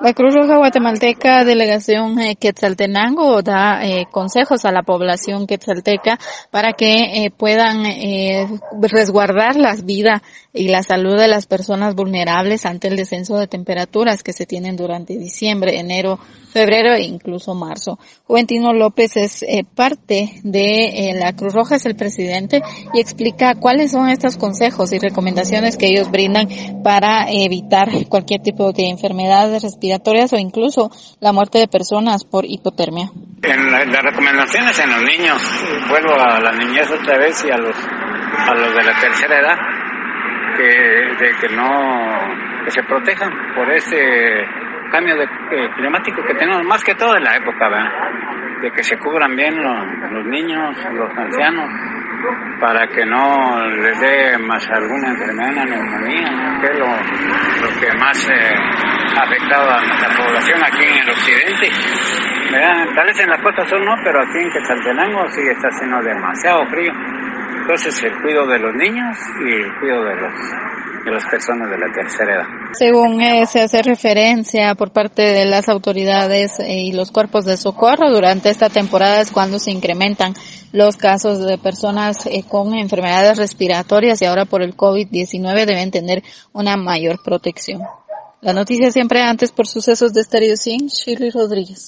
La Cruz Roja Guatemalteca, delegación eh, Quetzaltenango, da eh, consejos a la población quetzalteca para que eh, puedan resguardar la vida y la salud de las personas vulnerables ante el descenso de temperaturas que se tienen durante diciembre, enero, febrero e incluso marzo. Juventino López es parte de la Cruz Roja, es el presidente y explica cuáles son estos consejos y recomendaciones que ellos brindan para evitar cualquier tipo de enfermedades respiratorias respiratorias o incluso la muerte de personas por hipotermia. En la, las recomendaciones en los niños, vuelvo a la niñez otra vez y a los, a los de la tercera edad, que, de que no, que se protejan por ese cambio de, eh, climático que tenemos, más que todo en la época, ¿verdad? de que se cubran bien los, niños, los ancianos, para que no les dé más alguna enfermedad, neumonía, que lo, lo que más eh, afectado a nuestra población aquí en el occidente. ¿verdad? Tal vez en la costa sur no, pero aquí en Quetzaltenango sí está haciendo demasiado frío. Entonces el cuidado de los niños y el cuidado de los de las personas de la tercera edad. Según eh, se hace referencia por parte de las autoridades eh, y los cuerpos de socorro, durante esta temporada es cuando se incrementan los casos de personas eh, con enfermedades respiratorias y ahora por el COVID-19 deben tener una mayor protección. La noticia siempre antes por sucesos de Stereo Sin, Shirley Rodríguez.